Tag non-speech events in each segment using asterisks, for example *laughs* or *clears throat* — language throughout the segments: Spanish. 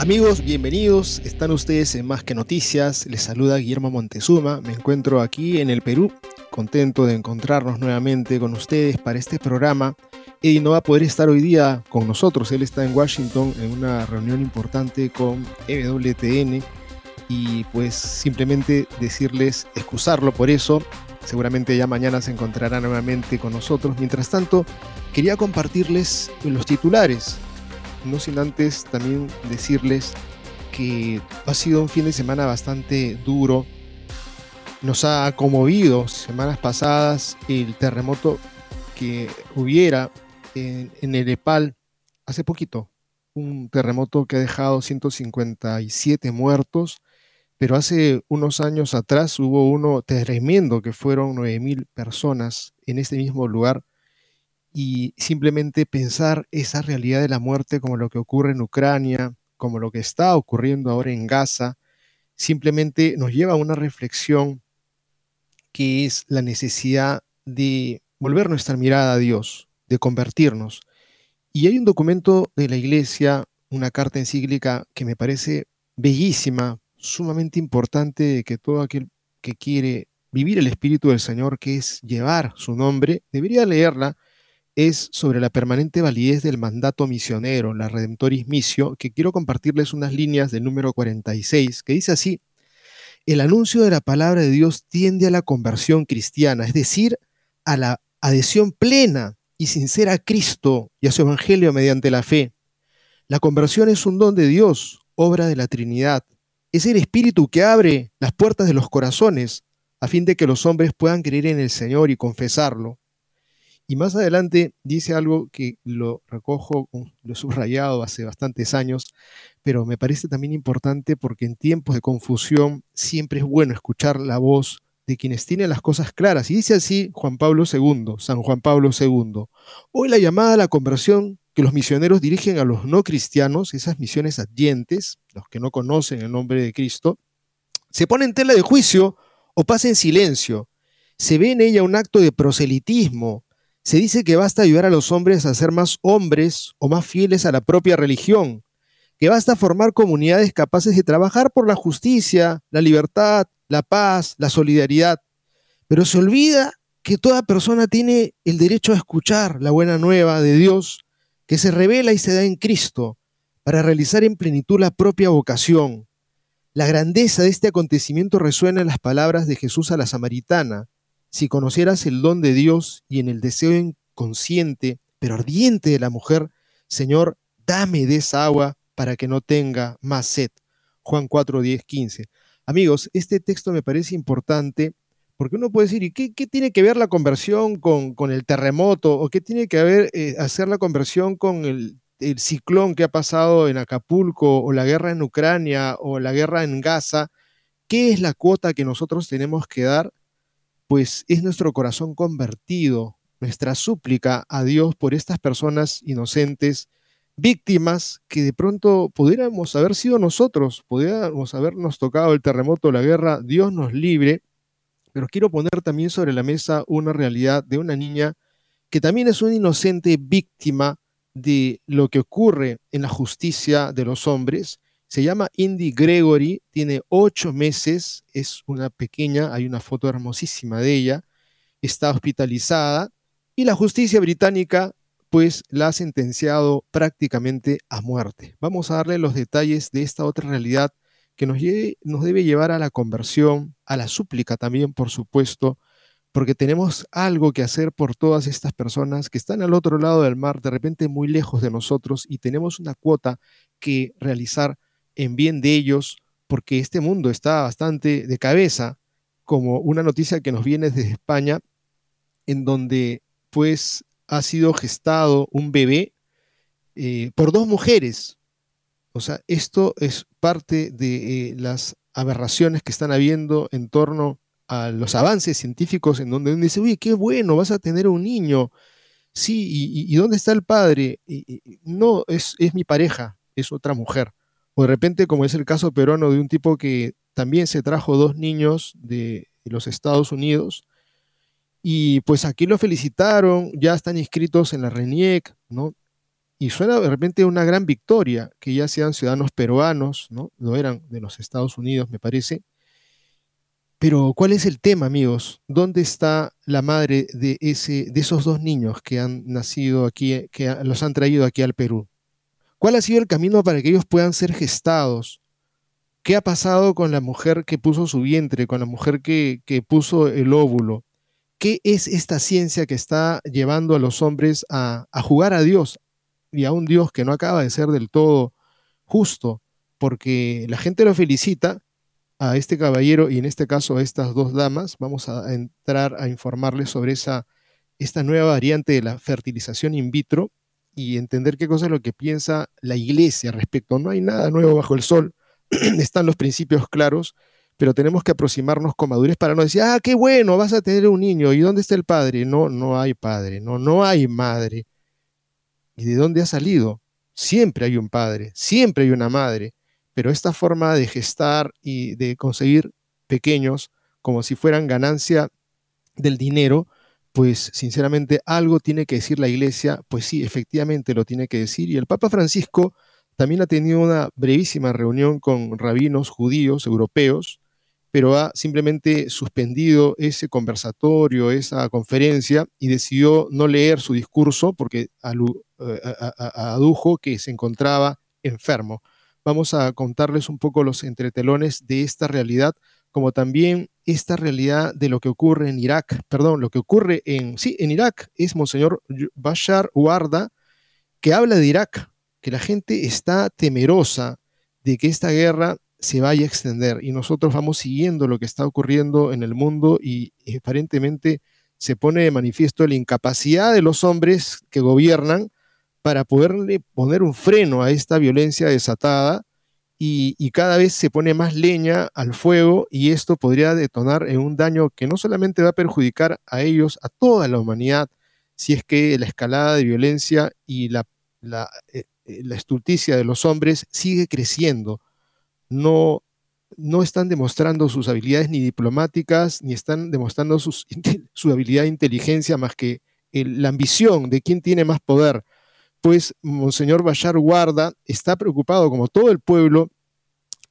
Amigos, bienvenidos. Están ustedes en Más que Noticias. Les saluda Guillermo Montezuma. Me encuentro aquí en el Perú, contento de encontrarnos nuevamente con ustedes para este programa. Eddie no va a poder estar hoy día con nosotros. Él está en Washington en una reunión importante con EWTN y pues simplemente decirles, excusarlo por eso. Seguramente ya mañana se encontrará nuevamente con nosotros. Mientras tanto, quería compartirles los titulares, no sin antes también decirles que ha sido un fin de semana bastante duro. Nos ha conmovido semanas pasadas el terremoto que hubiera en, el Nepal hace poquito. Un terremoto que ha dejado 157 muertos pero hace unos años atrás hubo uno tremendo que fueron 9.000 personas en este mismo lugar y simplemente pensar esa realidad de la muerte como lo que ocurre en Ucrania, como lo que está ocurriendo ahora en Gaza, simplemente nos lleva a una reflexión que es la necesidad de volver nuestra mirada a Dios, de convertirnos. Y hay un documento de la iglesia, una carta encíclica que me parece bellísima sumamente importante de que todo aquel que quiere vivir el Espíritu del Señor, que es llevar su nombre, debería leerla, es sobre la permanente validez del mandato misionero, la Redemptoris Missio, que quiero compartirles unas líneas del número 46, que dice así, el anuncio de la palabra de Dios tiende a la conversión cristiana, es decir, a la adhesión plena y sincera a Cristo y a su Evangelio mediante la fe. La conversión es un don de Dios, obra de la Trinidad, es el Espíritu que abre las puertas de los corazones a fin de que los hombres puedan creer en el Señor y confesarlo. Y más adelante dice algo que lo recojo, lo he subrayado hace bastantes años, pero me parece también importante porque en tiempos de confusión siempre es bueno escuchar la voz de quienes tienen las cosas claras. Y dice así Juan Pablo II, San Juan Pablo II. Hoy la llamada a la conversión que los misioneros dirigen a los no cristianos, esas misiones adyentes, los que no conocen el nombre de Cristo, se pone en tela de juicio o pasa en silencio. Se ve en ella un acto de proselitismo. Se dice que basta ayudar a los hombres a ser más hombres o más fieles a la propia religión, que basta formar comunidades capaces de trabajar por la justicia, la libertad, la paz, la solidaridad. Pero se olvida que toda persona tiene el derecho a escuchar la buena nueva de Dios que se revela y se da en Cristo para realizar en plenitud la propia vocación. La grandeza de este acontecimiento resuena en las palabras de Jesús a la samaritana. Si conocieras el don de Dios y en el deseo inconsciente, pero ardiente de la mujer, Señor, dame de esa agua para que no tenga más sed. Juan 4, 10, 15. Amigos, este texto me parece importante porque uno puede decir, ¿y qué, tiene que ver la conversión con, el terremoto? ¿O qué tiene que ver eh, hacer la conversión con el, ciclón que ha pasado en Acapulco, o la guerra en Ucrania, o la guerra en Gaza? ¿Qué es la cuota que nosotros tenemos que dar? Pues es nuestro corazón convertido, nuestra súplica a Dios por estas personas inocentes, víctimas que de pronto pudiéramos haber sido nosotros, pudiéramos habernos tocado el terremoto, la guerra, Dios nos libre pero quiero poner también sobre la mesa una realidad de una niña que también es una inocente víctima de lo que ocurre en la justicia de los hombres. Se llama Indy Gregory, tiene ocho meses, es una pequeña, hay una foto hermosísima de ella, está hospitalizada y la justicia británica pues la ha sentenciado prácticamente a muerte. Vamos a darle los detalles de esta otra realidad que nos, debe llevar a la conversión, a la súplica también, por supuesto, porque tenemos algo que hacer por todas estas personas que están al otro lado del mar, de repente muy lejos de nosotros, y tenemos una cuota que realizar en bien de ellos, porque este mundo está bastante de cabeza, como una noticia que nos viene desde España, en donde pues ha sido gestado un bebé eh, por dos mujeres. O sea, esto es parte de eh, las aberraciones que están habiendo en torno a los avances científicos en donde uno dice, uy, qué bueno, vas a tener un niño. Sí, ¿y, dónde está el padre? no, es, es mi pareja, es otra mujer. O de repente, como es el caso peruano de un tipo que también se trajo dos niños de, los Estados Unidos, y pues aquí lo felicitaron, ya están inscritos en la RENIEC, ¿no? Y suena de repente una gran victoria que ya sean ciudadanos peruanos, ¿no? No eran de los Estados Unidos, me parece. Pero, ¿cuál es el tema, amigos? ¿Dónde está la madre de, ese, de esos dos niños que han nacido aquí, que los han traído aquí al Perú? ¿Cuál ha sido el camino para que ellos puedan ser gestados? ¿Qué ha pasado con la mujer que puso su vientre, con la mujer que, puso el óvulo? ¿Qué es esta ciencia que está llevando a los hombres a, a jugar a Dios y a un Dios que no acaba de ser del todo justo? Porque la gente lo felicita, a este caballero y en este caso a estas dos damas, vamos a entrar a informarles sobre esa, esta nueva variante de la fertilización in vitro y entender qué cosa es lo que piensa la iglesia respecto. No hay nada nuevo bajo el sol, *clears throat* están los principios claros, pero tenemos que aproximarnos con madurez para no decir, ah, qué bueno, vas a tener un niño, ¿y dónde está el padre? No, no hay padre, no, no hay madre. ¿Y de dónde ha salido? Siempre hay un padre, siempre hay una madre pero esta forma de gestar y de conseguir pequeños como si fueran ganancia del dinero, pues sinceramente algo tiene que decir la iglesia, pues sí, efectivamente lo tiene que decir. Y el Papa Francisco también ha tenido una brevísima reunión con rabinos judíos europeos, pero ha simplemente suspendido ese conversatorio, esa conferencia, y decidió no leer su discurso porque eh, adujo que se encontraba enfermo vamos a contarles un poco los entretelones de esta realidad, como también esta realidad de lo que ocurre en Irak, perdón, lo que ocurre en, sí, en Irak es Monseñor Bashar Warda, que habla de Irak, que la gente está temerosa de que esta guerra se vaya a extender y nosotros vamos siguiendo lo que está ocurriendo en el mundo y aparentemente se pone de manifiesto la incapacidad de los hombres que gobiernan para poderle poner un freno a esta violencia desatada y, cada vez se pone más leña al fuego y esto podría detonar en un daño que no solamente va a perjudicar a ellos, a toda la humanidad, si es que la escalada de violencia y la, eh, eh, estulticia de los hombres sigue creciendo. No, no están demostrando sus habilidades ni diplomáticas, ni están demostrando *laughs* su habilidad de inteligencia más que la ambición de quién tiene más poder pues Monseñor Bashar Guarda está preocupado, como todo el pueblo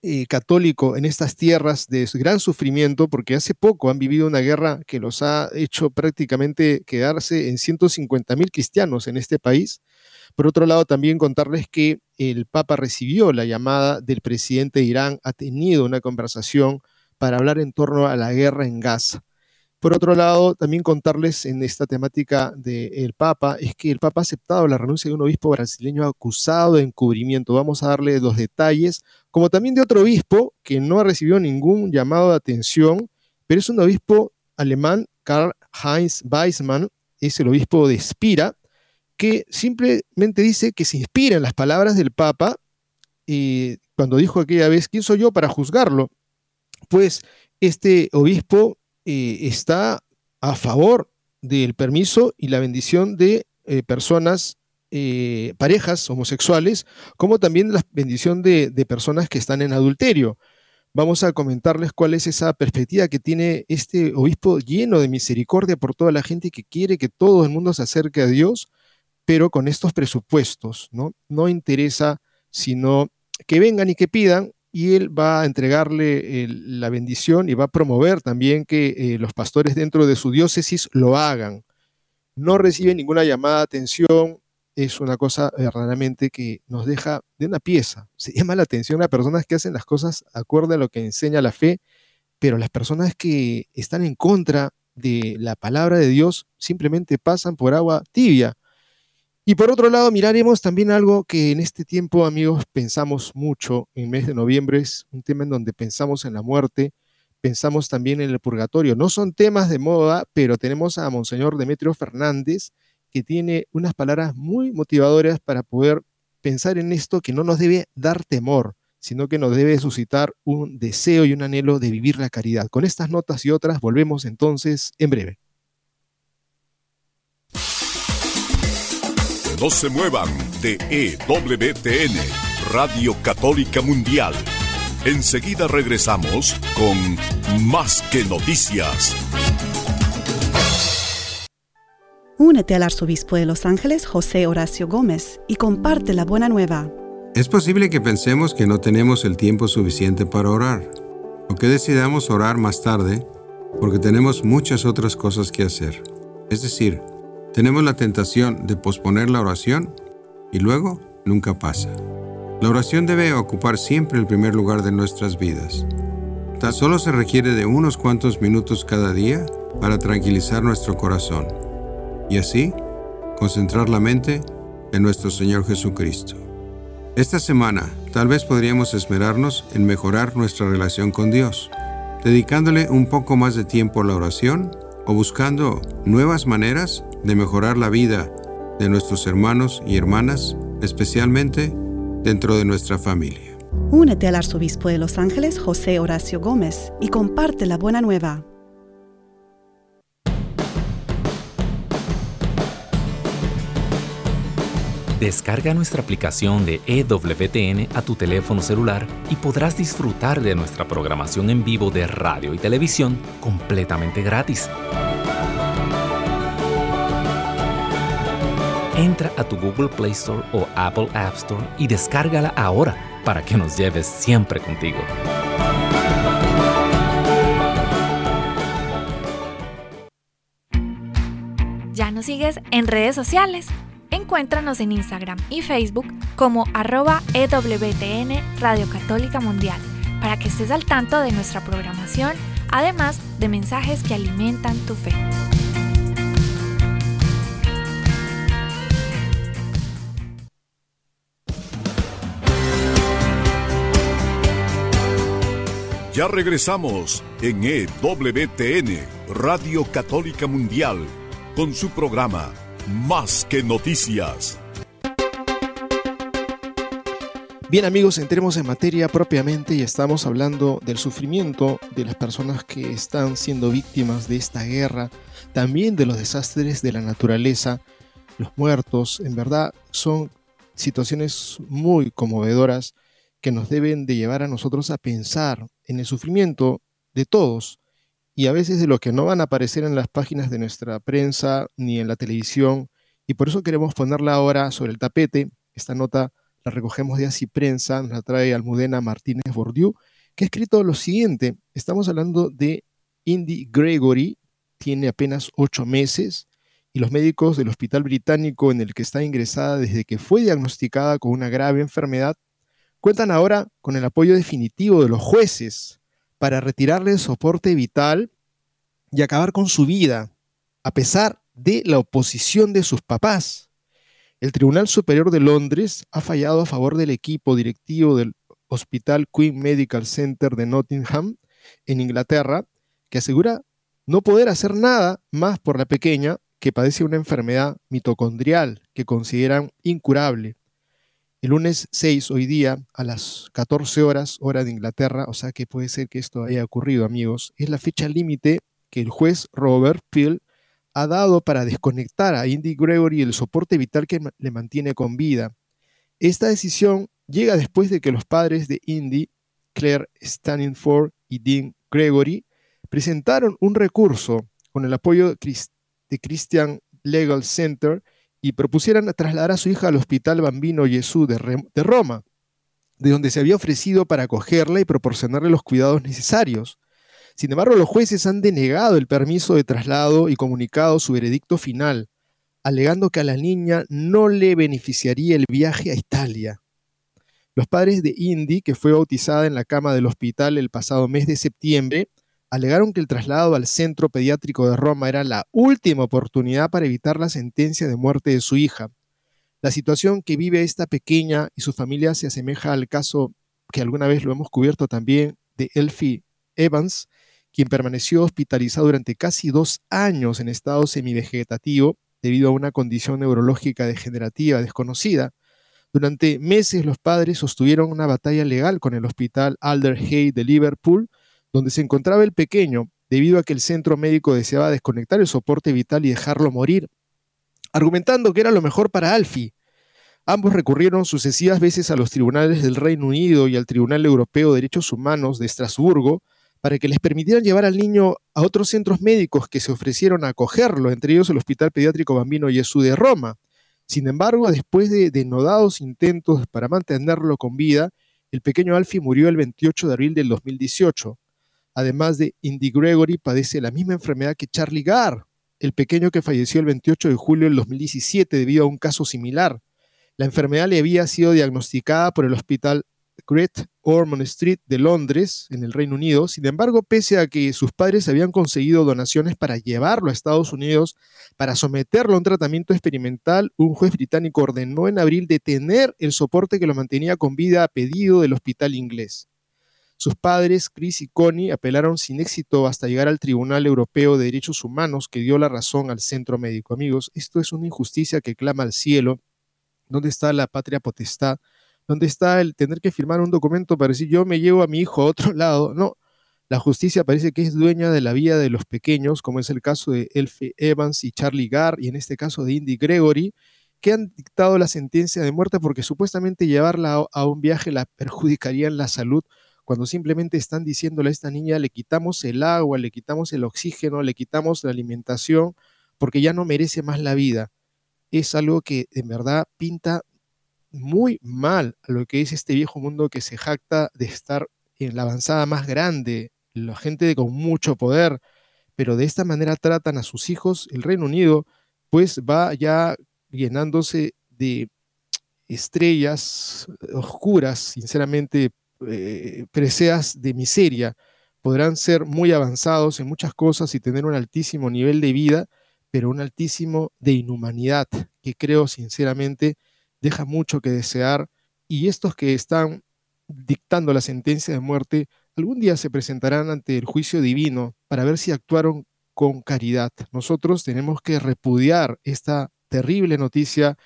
eh, católico en estas tierras, de gran sufrimiento, porque hace poco han vivido una guerra que los ha hecho prácticamente quedarse en 150 mil cristianos en este país. Por otro lado, también contarles que el Papa recibió la llamada del presidente de Irán, ha tenido una conversación para hablar en torno a la guerra en Gaza. Por otro lado, también contarles en esta temática del Papa, es que el Papa ha aceptado la renuncia de un obispo brasileño acusado de encubrimiento. Vamos a darle los detalles, como también de otro obispo que no ha recibido ningún llamado de atención, pero es un obispo alemán, Karl Heinz Weissmann, es el obispo de Spira, que simplemente dice que se inspira en las palabras del Papa y cuando dijo aquella vez, ¿quién soy yo para juzgarlo? Pues este obispo eh, está a favor del permiso y la bendición de eh, personas, eh, parejas homosexuales, como también la bendición de, personas que están en adulterio. Vamos a comentarles cuál es esa perspectiva que tiene este obispo lleno de misericordia por toda la gente que quiere que todo el mundo se acerque a Dios, pero con estos presupuestos, ¿no? No interesa sino que vengan y que pidan y él va a entregarle la bendición y va a promover también que eh, los pastores dentro de su diócesis lo hagan. No recibe ninguna llamada de atención, es una cosa verdaderamente que nos deja de una pieza. Se llama la atención a personas que hacen las cosas acorde a lo que enseña la fe, pero las personas que están en contra de la palabra de Dios simplemente pasan por agua tibia. Y por otro lado, miraremos también algo que en este tiempo, amigos, pensamos mucho. En mes de noviembre es un tema en donde pensamos en la muerte, pensamos también en el purgatorio. No son temas de moda, pero tenemos a Monseñor Demetrio Fernández, que tiene unas palabras muy motivadoras para poder pensar en esto que no nos debe dar temor, sino que nos debe suscitar un deseo y un anhelo de vivir la caridad. Con estas notas y otras volvemos entonces en breve. No se muevan de EWTN, Radio Católica Mundial. Enseguida regresamos con Más que Noticias. Únete al arzobispo de Los Ángeles, José Horacio Gómez, y comparte la buena nueva. Es posible que pensemos que no tenemos el tiempo suficiente para orar, o que decidamos orar más tarde porque tenemos muchas otras cosas que hacer. Es decir, tenemos la tentación de posponer la oración y luego nunca pasa. La oración debe ocupar siempre el primer lugar de nuestras vidas. Tan solo se requiere de unos cuantos minutos cada día para tranquilizar nuestro corazón y así concentrar la mente en nuestro Señor Jesucristo. Esta semana tal vez podríamos esmerarnos en mejorar nuestra relación con Dios, dedicándole un poco más de tiempo a la oración o buscando nuevas maneras de mejorar la vida de nuestros hermanos y hermanas, especialmente dentro de nuestra familia. Únete al arzobispo de Los Ángeles, José Horacio Gómez, y comparte la buena nueva. Descarga nuestra aplicación de EWTN a tu teléfono celular y podrás disfrutar de nuestra programación en vivo de radio y televisión completamente gratis. Entra a tu Google Play Store o Apple App Store y descárgala ahora para que nos lleves siempre contigo. ¿Ya nos sigues en redes sociales? Encuéntranos en Instagram y Facebook como arroba EWTN Radio Católica Mundial para que estés al tanto de nuestra programación, además de mensajes que alimentan tu fe. Ya regresamos en EWTN, Radio Católica Mundial, con su programa más que noticias. Bien amigos, entremos en materia propiamente y estamos hablando del sufrimiento de las personas que están siendo víctimas de esta guerra, también de los desastres de la naturaleza, los muertos, en verdad son situaciones muy conmovedoras que nos deben de llevar a nosotros a pensar en el sufrimiento de todos, y a veces de lo que no van a aparecer en las páginas de nuestra prensa ni en la televisión. Y por eso queremos ponerla ahora sobre el tapete. Esta nota la recogemos de Así Prensa, nos la trae Almudena Martínez Bordiú, que ha escrito lo siguiente. Estamos hablando de Indy Gregory, tiene apenas ocho meses, y los médicos del hospital británico en el que está ingresada desde que fue diagnosticada con una grave enfermedad, cuentan ahora con el apoyo definitivo de los jueces para retirarle el soporte vital y acabar con su vida, a pesar de la oposición de sus papás. El Tribunal Superior de Londres ha fallado a favor del equipo directivo del Hospital Queen Medical Center de Nottingham, en Inglaterra, que asegura no poder hacer nada más por la pequeña que padece una enfermedad mitocondrial que consideran incurable. El lunes 6, hoy día, a las 14 horas, hora de Inglaterra, o sea que puede ser que esto haya ocurrido, amigos, es la fecha límite que el juez Robert Peel ha dado para desconectar a Indy Gregory el soporte vital que le mantiene con vida. Esta decisión llega después de que los padres de Indy, Claire Stanningford y Dean Gregory, presentaron un recurso con el apoyo de Christian Legal Center y propusieran trasladar a su hija al Hospital Bambino Jesús de, de Roma, de donde se había ofrecido para acogerla y proporcionarle los cuidados necesarios. Sin embargo, los jueces han denegado el permiso de traslado y comunicado su veredicto final. alegando que a la niña no le beneficiaría el viaje a Italia. Los padres de Indy, que fue bautizada en la cama del hospital el pasado mes de septiembre, alegaron que el traslado al centro pediátrico de Roma era la última oportunidad para evitar la sentencia de muerte de su hija. La situación que vive esta pequeña y su familia se asemeja al caso que alguna vez lo hemos cubierto también de Elfie Evans, quien permaneció hospitalizado durante casi dos años en estado semivegetativo debido a una condición neurológica degenerativa desconocida. Durante meses los padres sostuvieron una batalla legal con el hospital Alder Hay de Liverpool, donde se encontraba el pequeño, debido a que el centro médico deseaba desconectar el soporte vital y dejarlo morir, argumentando que era lo mejor para Alfie. Ambos recurrieron sucesivas veces a los tribunales del Reino Unido y al Tribunal Europeo de Derechos Humanos de Estrasburgo para que les permitieran llevar al niño a otros centros médicos que se ofrecieron a acogerlo, entre ellos el Hospital Pediátrico Bambino Jesús de Roma. Sin embargo, después de denodados intentos para mantenerlo con vida, el pequeño Alfie murió el 28 de abril del 2018. Además de Indy Gregory, padece la misma enfermedad que Charlie Garr, el pequeño que falleció el 28 de julio del 2017 debido a un caso similar. La enfermedad le había sido diagnosticada por el Hospital Great Ormond Street de Londres, en el Reino Unido. Sin embargo, pese a que sus padres habían conseguido donaciones para llevarlo a Estados Unidos para someterlo a un tratamiento experimental, un juez británico ordenó en abril detener el soporte que lo mantenía con vida a pedido del hospital inglés. Sus padres, Chris y Connie, apelaron sin éxito hasta llegar al Tribunal Europeo de Derechos Humanos que dio la razón al centro médico. Amigos, esto es una injusticia que clama al cielo. ¿Dónde está la patria potestad? ¿Dónde está el tener que firmar un documento para decir yo me llevo a mi hijo a otro lado? No, la justicia parece que es dueña de la vida de los pequeños, como es el caso de Elfie Evans y Charlie Garr, y en este caso de Indy Gregory, que han dictado la sentencia de muerte porque supuestamente llevarla a un viaje la perjudicaría en la salud, cuando simplemente están diciéndole a esta niña le quitamos el agua, le quitamos el oxígeno, le quitamos la alimentación, porque ya no merece más la vida. Es algo que en verdad pinta muy mal lo que es este viejo mundo que se jacta de estar en la avanzada más grande, la gente con mucho poder, pero de esta manera tratan a sus hijos, el Reino Unido pues va ya llenándose de estrellas oscuras, sinceramente, eh, preseas de miseria, podrán ser muy avanzados en muchas cosas y tener un altísimo nivel de vida, pero un altísimo de inhumanidad, que creo sinceramente deja mucho que desear y estos que están dictando la sentencia de muerte algún día se presentarán ante el juicio divino para ver si actuaron con caridad. Nosotros tenemos que repudiar esta terrible noticia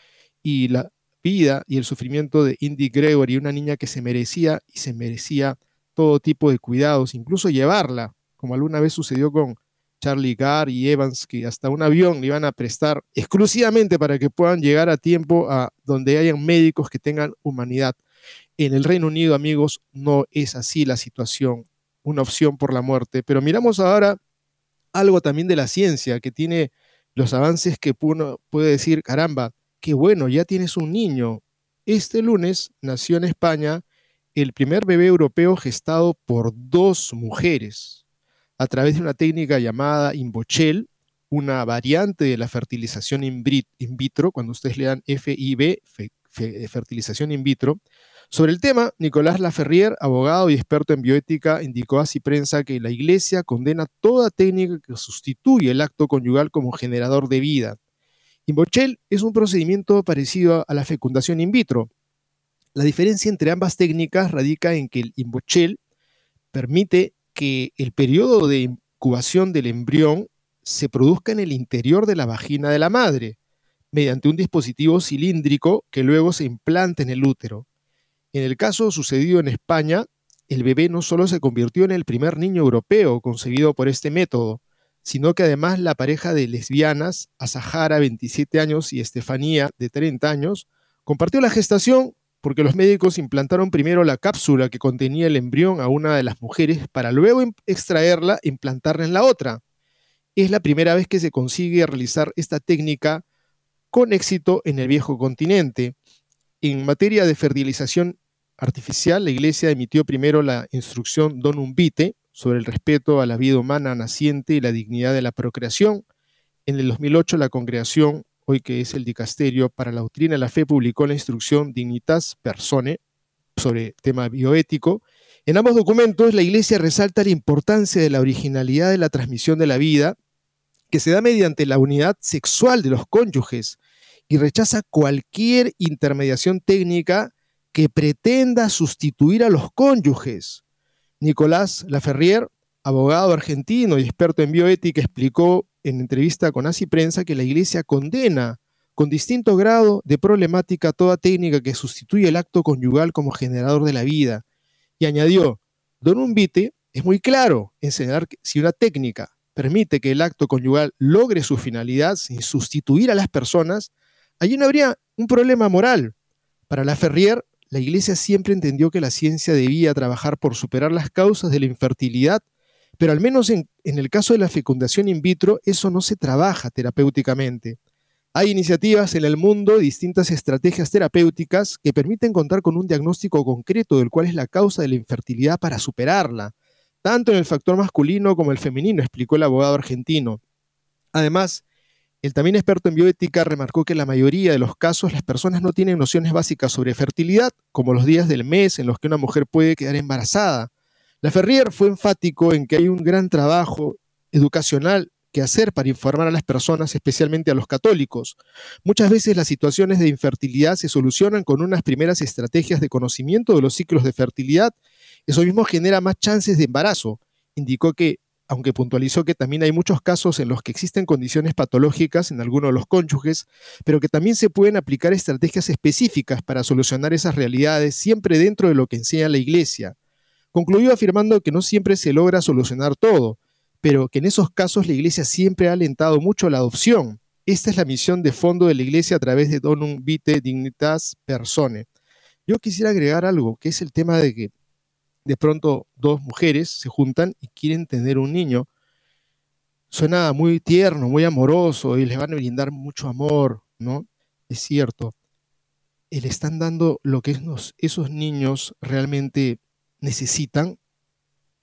y la vida y el sufrimiento de Indy Gregory, una niña que se merecía y se merecía todo tipo de cuidados, incluso llevarla, como alguna vez sucedió con Charlie Garr y Evans, que hasta un avión le iban a prestar exclusivamente para que puedan llegar a tiempo a donde hayan médicos que tengan humanidad. En el Reino Unido, amigos, no es así la situación, una opción por la muerte. Pero miramos ahora algo también de la ciencia, que tiene los avances que uno puede decir, caramba, qué bueno, ya tienes un niño. Este lunes nació en España el primer bebé europeo gestado por dos mujeres a través de una técnica llamada Inbochel, una variante de la fertilización in vitro, cuando ustedes le dan FIB, fertilización in vitro. Sobre el tema, Nicolás Laferrier, abogado y experto en bioética, indicó a Ciprensa que la Iglesia condena toda técnica que sustituye el acto conyugal como generador de vida. Inbochel es un procedimiento parecido a la fecundación in vitro. La diferencia entre ambas técnicas radica en que el Inbochel permite que el periodo de incubación del embrión se produzca en el interior de la vagina de la madre, mediante un dispositivo cilíndrico que luego se implanta en el útero. En el caso sucedido en España, el bebé no solo se convirtió en el primer niño europeo concebido por este método, sino que además la pareja de lesbianas, Azahara, 27 años, y Estefanía, de 30 años, compartió la gestación porque los médicos implantaron primero la cápsula que contenía el embrión a una de las mujeres para luego extraerla e implantarla en la otra. Es la primera vez que se consigue realizar esta técnica con éxito en el viejo continente. En materia de fertilización artificial, la Iglesia emitió primero la instrucción Donum Vitae sobre el respeto a la vida humana naciente y la dignidad de la procreación. En el 2008 la congregación hoy que es el dicasterio para la doctrina de la fe, publicó la instrucción Dignitas Persone sobre tema bioético. En ambos documentos, la Iglesia resalta la importancia de la originalidad de la transmisión de la vida, que se da mediante la unidad sexual de los cónyuges, y rechaza cualquier intermediación técnica que pretenda sustituir a los cónyuges. Nicolás Laferrier, abogado argentino y experto en bioética, explicó en entrevista con Así Prensa que la Iglesia condena con distinto grado de problemática toda técnica que sustituye el acto conyugal como generador de la vida. Y añadió, Don Umbite es muy claro en señalar que si una técnica permite que el acto conyugal logre su finalidad sin sustituir a las personas, allí no habría un problema moral. Para la Ferrier, la Iglesia siempre entendió que la ciencia debía trabajar por superar las causas de la infertilidad, pero al menos en, el caso de la fecundación in vitro, eso no se trabaja terapéuticamente. Hay iniciativas en el mundo, distintas estrategias terapéuticas que permiten contar con un diagnóstico concreto del cual es la causa de la infertilidad para superarla, tanto en el factor masculino como el femenino, explicó el abogado argentino. Además, el también experto en bioética remarcó que en la mayoría de los casos las personas no tienen nociones básicas sobre fertilidad, como los días del mes en los que una mujer puede quedar embarazada. La Ferrier fue enfático en que hay un gran trabajo educacional que hacer para informar a las personas, especialmente a los católicos. Muchas veces las situaciones de infertilidad se solucionan con unas primeras estrategias de conocimiento de los ciclos de fertilidad. Eso mismo genera más chances de embarazo. Indicó que, aunque puntualizó que también hay muchos casos en los que existen condiciones patológicas en algunos de los cónyuges, pero que también se pueden aplicar estrategias específicas para solucionar esas realidades siempre dentro de lo que enseña la Iglesia. Concluyó afirmando que no siempre se logra solucionar todo, pero que en esos casos la Iglesia siempre ha alentado mucho la adopción. Esta es la misión de fondo de la Iglesia a través de Donum Vitae Dignitas Persone. Yo quisiera agregar algo, que es el tema de que de pronto dos mujeres se juntan y quieren tener un niño. Suena muy tierno, muy amoroso y les van a brindar mucho amor, ¿no? Es cierto. Y le están dando lo que esos niños realmente necesitan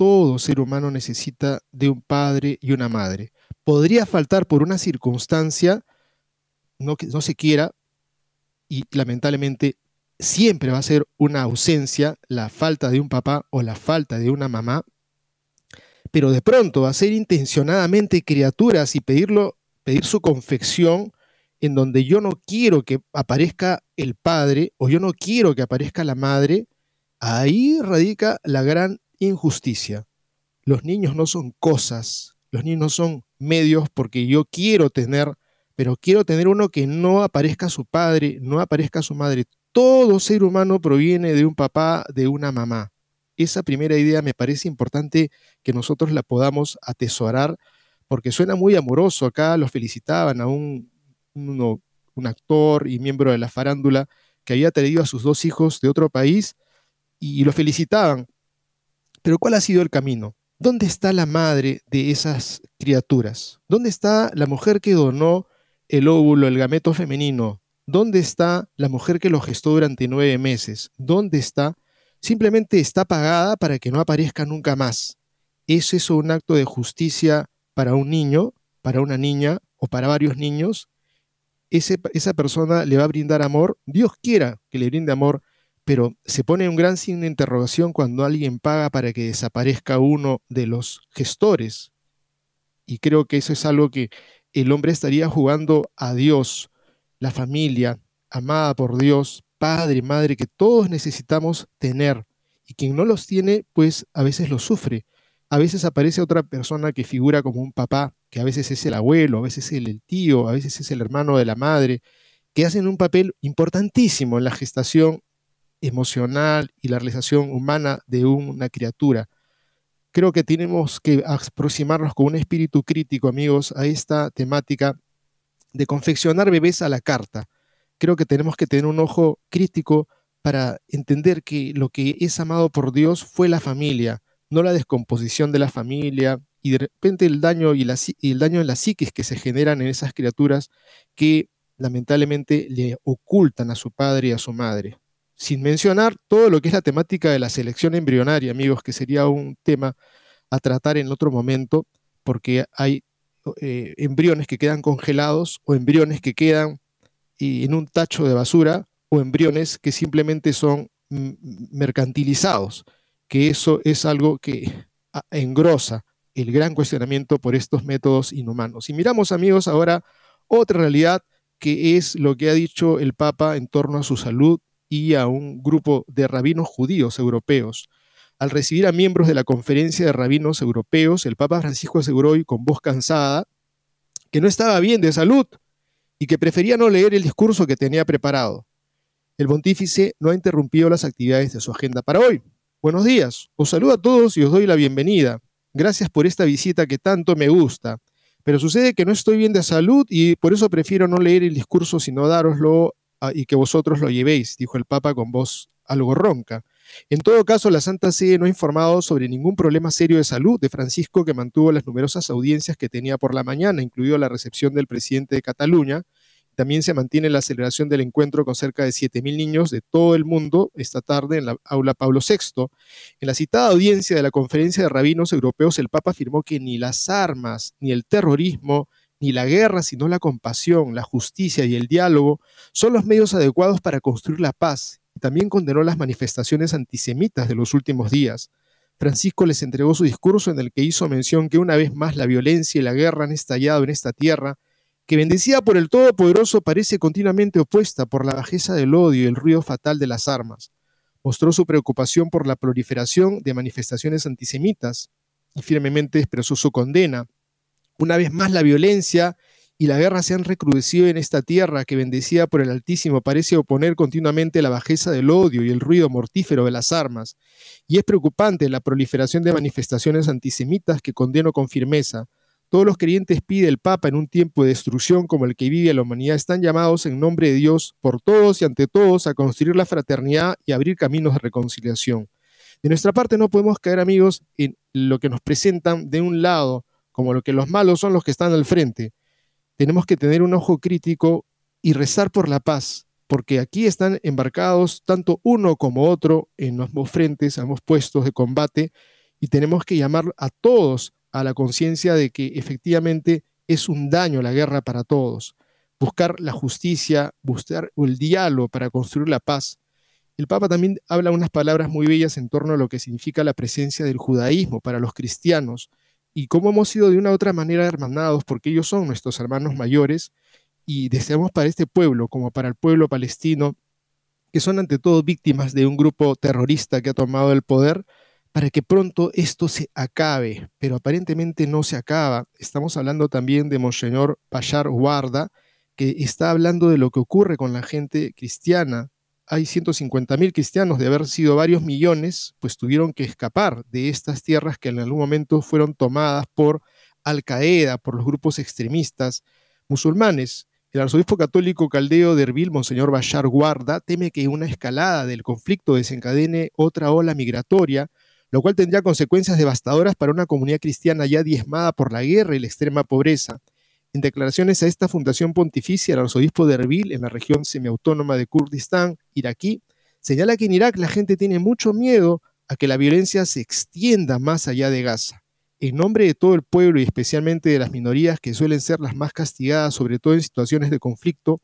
todo ser humano necesita de un padre y una madre. Podría faltar por una circunstancia, no no se quiera, y lamentablemente siempre va a ser una ausencia la falta de un papá o la falta de una mamá, pero de pronto hacer intencionadamente criaturas y pedirlo, pedir su confección en donde yo no quiero que aparezca el padre o yo no quiero que aparezca la madre, ahí radica la gran injusticia. Los niños no son cosas, los niños no son medios porque yo quiero tener, pero quiero tener uno que no aparezca su padre, no aparezca su madre. Todo ser humano proviene de un papá, de una mamá. Esa primera idea me parece importante que nosotros la podamos atesorar porque suena muy amoroso. Acá los felicitaban a un, un actor y miembro de la farándula que había traído a sus dos hijos de otro país y lo felicitaban. Pero ¿cuál ha sido el camino? ¿Dónde está la madre de esas criaturas? ¿Dónde está la mujer que donó el óvulo, el gameto femenino? ¿Dónde está la mujer que lo gestó durante nueve meses? ¿Dónde está? Simplemente está pagada para que no aparezca nunca más. ¿Es eso un acto de justicia para un niño, para una niña o para varios niños? esa persona le va a brindar amor. Dios quiera que le brinde amor, pero se pone un gran signo de interrogación cuando alguien paga para que desaparezca uno de los gestores. Y creo que eso es algo que el hombre estaría jugando a Dios, la familia, amada por Dios, padre, madre, que todos necesitamos tener. Y quien no los tiene, pues a veces los sufre. A veces aparece otra persona que figura como un papá, que a veces es el abuelo, a veces es el tío, a veces es el hermano de la madre, que hacen un papel importantísimo en la gestación emocional y la realización humana de una criatura. Creo que tenemos que aproximarnos con un espíritu crítico, amigos, a esta temática de confeccionar bebés a la carta. Creo que tenemos que tener un ojo crítico para entender que lo que es amado por Dios fue la familia, no la descomposición de la familia y de repente el daño y, y el daño en la psiquis que se generan en esas criaturas que lamentablemente le ocultan a su padre y a su madre sin mencionar todo lo que es la temática de la selección embrionaria, amigos, que sería un tema a tratar en otro momento, porque hay eh, embriones que quedan congelados o embriones que quedan en un tacho de basura o embriones que simplemente son mm, mercantilizados, que eso es algo que engrosa el gran cuestionamiento por estos métodos inhumanos. Y miramos, amigos, ahora otra realidad que es lo que ha dicho el Papa en torno a su salud y a un grupo de rabinos judíos europeos. Al recibir a miembros de la conferencia de rabinos europeos, el Papa Francisco aseguró hoy con voz cansada que no estaba bien de salud y que prefería no leer el discurso que tenía preparado. El pontífice no ha interrumpido las actividades de su agenda para hoy. Buenos días, os saludo a todos y os doy la bienvenida. Gracias por esta visita que tanto me gusta. Pero sucede que no estoy bien de salud y por eso prefiero no leer el discurso sino dároslo ah, y que vosotros lo llevéis, dijo el Papa con voz algo ronca. En todo caso, la Santa Sede no ha informado sobre ningún problema serio de salud de Francisco que mantuvo las numerosas audiencias que tenía por la mañana, incluido la recepción del presidente de Cataluña, también se mantiene la celebración del encuentro con cerca de 7.000 niños de todo el mundo esta tarde en la aula Pablo VI. En la citada audiencia de la Conferencia de Rabinos Europeos, el Papa afirmó que ni las armas, ni el terrorismo, ni la guerra, sino la compasión, la justicia y el diálogo son los medios adecuados para construir la paz. También condenó las manifestaciones antisemitas de los últimos días. Francisco les entregó su discurso en el que hizo mención que una vez más la violencia y la guerra han estallado en esta tierra que bendecida por el Todopoderoso parece continuamente opuesta por la bajeza del odio y el ruido fatal de las armas. Mostró su preocupación por la proliferación de manifestaciones antisemitas y firmemente expresó su condena. Una vez más la violencia y la guerra se han recrudecido en esta tierra que bendecida por el Altísimo parece oponer continuamente la bajeza del odio y el ruido mortífero de las armas. Y es preocupante la proliferación de manifestaciones antisemitas que condeno con firmeza. Todos los creyentes, pide el Papa, en un tiempo de destrucción como el que vive la humanidad, están llamados en nombre de Dios por todos y ante todos a construir la fraternidad y abrir caminos de reconciliación. De nuestra parte no podemos caer, amigos, en lo que nos presentan de un lado, como lo que los malos son los que están al frente. Tenemos que tener un ojo crítico y rezar por la paz, porque aquí están embarcados tanto uno como otro en ambos frentes, ambos puestos de combate, y tenemos que llamar a todos a la conciencia de que efectivamente es un daño la guerra para todos. Buscar la justicia, buscar el diálogo para construir la paz. El Papa también habla unas palabras muy bellas en torno a lo que significa la presencia del judaísmo para los cristianos y cómo hemos sido de una u otra manera hermanados porque ellos son nuestros hermanos mayores y deseamos para este pueblo como para el pueblo palestino que son ante todo víctimas de un grupo terrorista que ha tomado el poder, para que pronto esto se acabe, pero aparentemente no se acaba. Estamos hablando también de Monseñor Pachar Guarda, que está hablando de lo que ocurre con la gente cristiana. Hay 150 mil cristianos, de haber sido varios millones, pues tuvieron que escapar de estas tierras que en algún momento fueron tomadas por Al Qaeda, por los grupos extremistas musulmanes. El arzobispo católico caldeo de Erbil, Monseñor Bashar Guarda, teme que una escalada del conflicto desencadene otra ola migratoria lo cual tendría consecuencias devastadoras para una comunidad cristiana ya diezmada por la guerra y la extrema pobreza. En declaraciones a esta fundación pontificia, el arzobispo de Erbil, en la región semiautónoma de Kurdistán, iraquí, señala que en Irak la gente tiene mucho miedo a que la violencia se extienda más allá de Gaza. En nombre de todo el pueblo y especialmente de las minorías que suelen ser las más castigadas, sobre todo en situaciones de conflicto,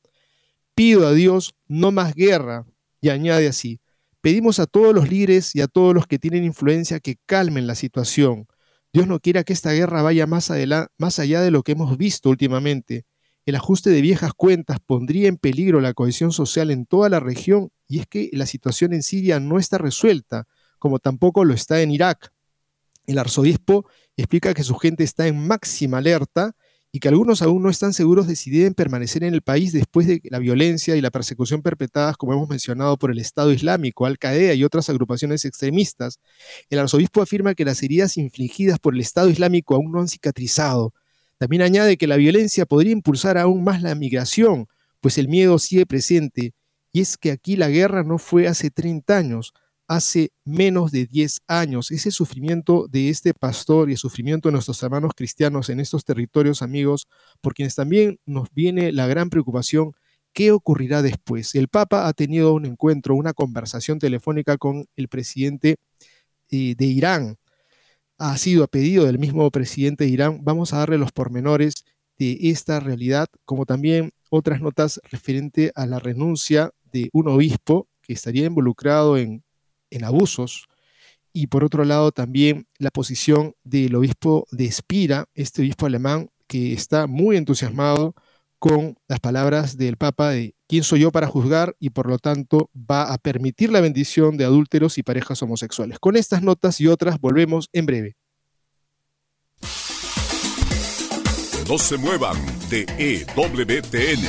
pido a Dios no más guerra, y añade así, Pedimos a todos los líderes y a todos los que tienen influencia que calmen la situación. Dios no quiera que esta guerra vaya más, más allá de lo que hemos visto últimamente. El ajuste de viejas cuentas pondría en peligro la cohesión social en toda la región y es que la situación en Siria no está resuelta, como tampoco lo está en Irak. El arzobispo explica que su gente está en máxima alerta y que algunos aún no están seguros de si deben permanecer en el país después de la violencia y la persecución perpetradas, como hemos mencionado, por el Estado Islámico, Al-Qaeda y otras agrupaciones extremistas. El arzobispo afirma que las heridas infligidas por el Estado Islámico aún no han cicatrizado. También añade que la violencia podría impulsar aún más la migración, pues el miedo sigue presente. Y es que aquí la guerra no fue hace 30 años, hace menos de 10 años. Ese sufrimiento de este pastor y el sufrimiento de nuestros hermanos cristianos en estos territorios, amigos, por quienes también nos viene la gran preocupación, ¿qué ocurrirá después? El Papa ha tenido un encuentro, una conversación telefónica con el presidente eh, de Irán. ha sido a pedido del mismo presidente de Irán. Vamos a darle los pormenores de esta realidad, como también otras notas referente a la renuncia de un obispo que estaría involucrado en, en abusos y por otro lado también la posición del obispo de Espira, este obispo alemán que está muy entusiasmado con las palabras del Papa de quién soy yo para juzgar y por lo tanto va a permitir la bendición de adúlteros y parejas homosexuales. Con estas notas y otras volvemos en breve. No se muevan de EWTN,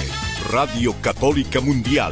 Radio Católica Mundial.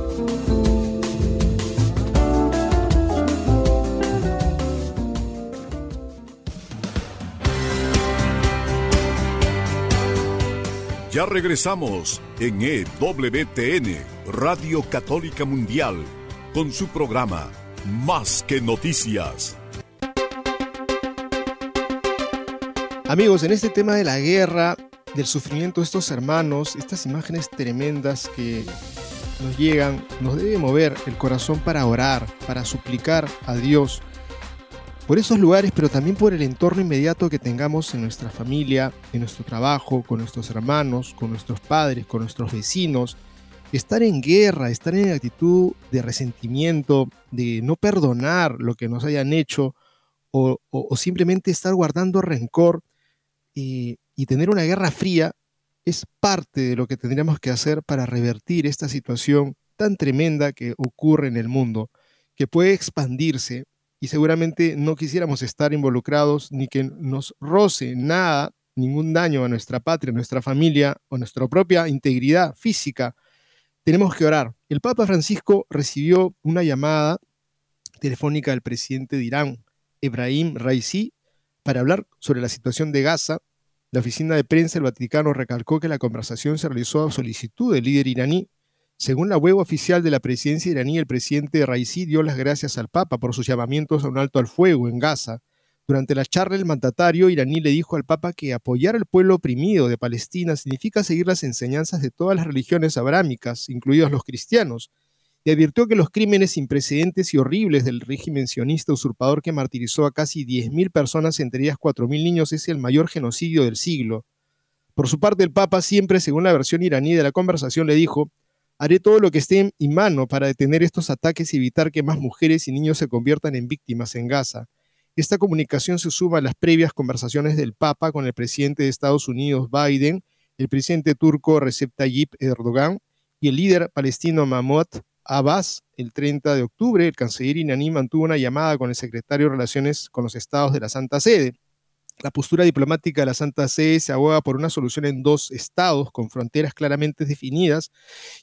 Ya regresamos en EWTN, Radio Católica Mundial, con su programa Más que Noticias. Amigos, en este tema de la guerra, del sufrimiento de estos hermanos, estas imágenes tremendas que nos llegan, nos debe mover el corazón para orar, para suplicar a Dios por esos lugares, pero también por el entorno inmediato que tengamos en nuestra familia, en nuestro trabajo, con nuestros hermanos, con nuestros padres, con nuestros vecinos. Estar en guerra, estar en actitud de resentimiento, de no perdonar lo que nos hayan hecho o, simplemente estar guardando rencor y, tener una guerra fría es parte de lo que tendríamos que hacer para revertir esta situación tan tremenda que ocurre en el mundo, que puede expandirse y seguramente no quisiéramos estar involucrados ni que nos roce nada, ningún daño a nuestra patria, nuestra familia o nuestra propia integridad física. Tenemos que orar. El Papa Francisco recibió una llamada telefónica del presidente de Irán, Ebrahim Raisi, para hablar sobre la situación de Gaza. La oficina de prensa del Vaticano recalcó que la conversación se realizó a solicitud del líder iraní según la web oficial de la presidencia iraní, el presidente Raisi dio las gracias al Papa por sus llamamientos a un alto al fuego en Gaza. Durante la charla, el mandatario iraní le dijo al Papa que apoyar al pueblo oprimido de Palestina significa seguir las enseñanzas de todas las religiones abrámicas, incluidos los cristianos, y advirtió que los crímenes sin y horribles del régimen sionista usurpador que martirizó a casi 10.000 personas, entre ellas 4.000 niños, es el mayor genocidio del siglo. Por su parte, el Papa, siempre según la versión iraní de la conversación, le dijo, Haré todo lo que esté en mi mano para detener estos ataques y evitar que más mujeres y niños se conviertan en víctimas en Gaza. Esta comunicación se suma a las previas conversaciones del Papa con el presidente de Estados Unidos, Biden, el presidente turco Recep Tayyip Erdogan y el líder palestino Mahmoud Abbas. El 30 de octubre, el canciller iraní mantuvo una llamada con el secretario de Relaciones con los Estados de la Santa Sede. La postura diplomática de la Santa Sede se aboga por una solución en dos estados con fronteras claramente definidas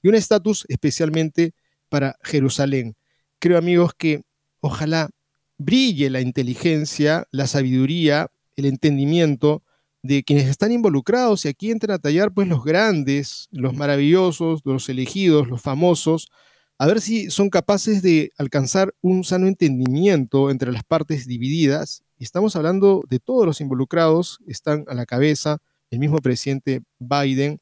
y un estatus especialmente para Jerusalén. Creo, amigos, que ojalá brille la inteligencia, la sabiduría, el entendimiento de quienes están involucrados y aquí entran a tallar pues los grandes, los maravillosos, los elegidos, los famosos, a ver si son capaces de alcanzar un sano entendimiento entre las partes divididas estamos hablando de todos los involucrados, están a la cabeza el mismo presidente Biden,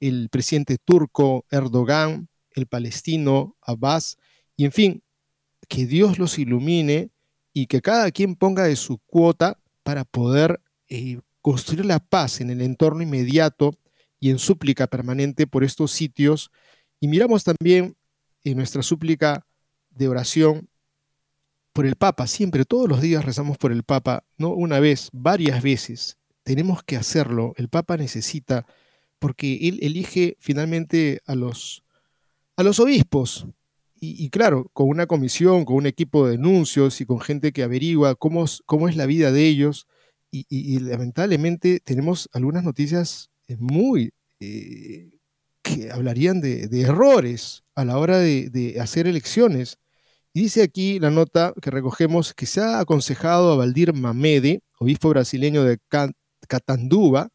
el presidente turco Erdogan, el palestino Abbas, y en fin, que Dios los ilumine y que cada quien ponga de su cuota para poder eh, construir la paz en el entorno inmediato y en súplica permanente por estos sitios. Y miramos también en nuestra súplica de oración por el Papa, siempre, todos los días rezamos por el Papa, no una vez, varias veces. Tenemos que hacerlo. El Papa necesita, porque él elige finalmente a los, a los obispos. Y, claro, con una comisión, con un equipo de denuncios y con gente que averigua cómo, cómo es la vida de ellos. Y, lamentablemente tenemos algunas noticias muy eh, que hablarían de, errores a la hora de hacer elecciones dice aquí la nota que recogemos que se ha aconsejado a Valdir Mamede, obispo brasileño de Catanduva,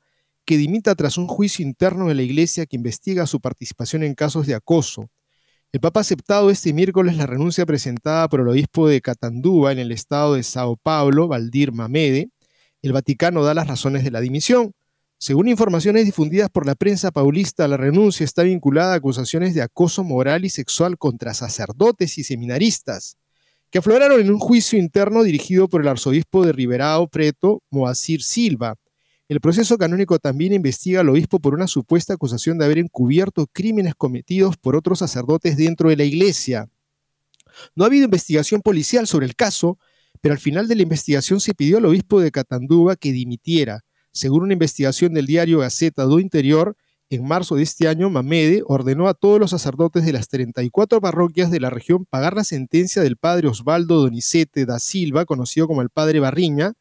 que dimita tras un juicio interno de la iglesia que investiga su participación en casos de acoso. El Papa ha aceptado este miércoles la renuncia presentada por el obispo de Catanduva en el estado de Sao Paulo, Valdir Mamede. El Vaticano da las razones de la dimisión. Según informaciones difundidas por la prensa paulista, la renuncia está vinculada a acusaciones de acoso moral y sexual contra sacerdotes y seminaristas, que afloraron en un juicio interno dirigido por el arzobispo de Riberao Preto, Moacir Silva. El proceso canónico también investiga al obispo por una supuesta acusación de haber encubierto crímenes cometidos por otros sacerdotes dentro de la iglesia. No ha habido investigación policial sobre el caso, pero al final de la investigación se pidió al obispo de Catandúa que dimitiera. Según una investigación del diario Gaceta do Interior, en marzo de este año, Mamede ordenó a todos los sacerdotes de las 34 parroquias de la región pagar la sentencia del padre Osvaldo Donizete da Silva, conocido como el padre Barriña.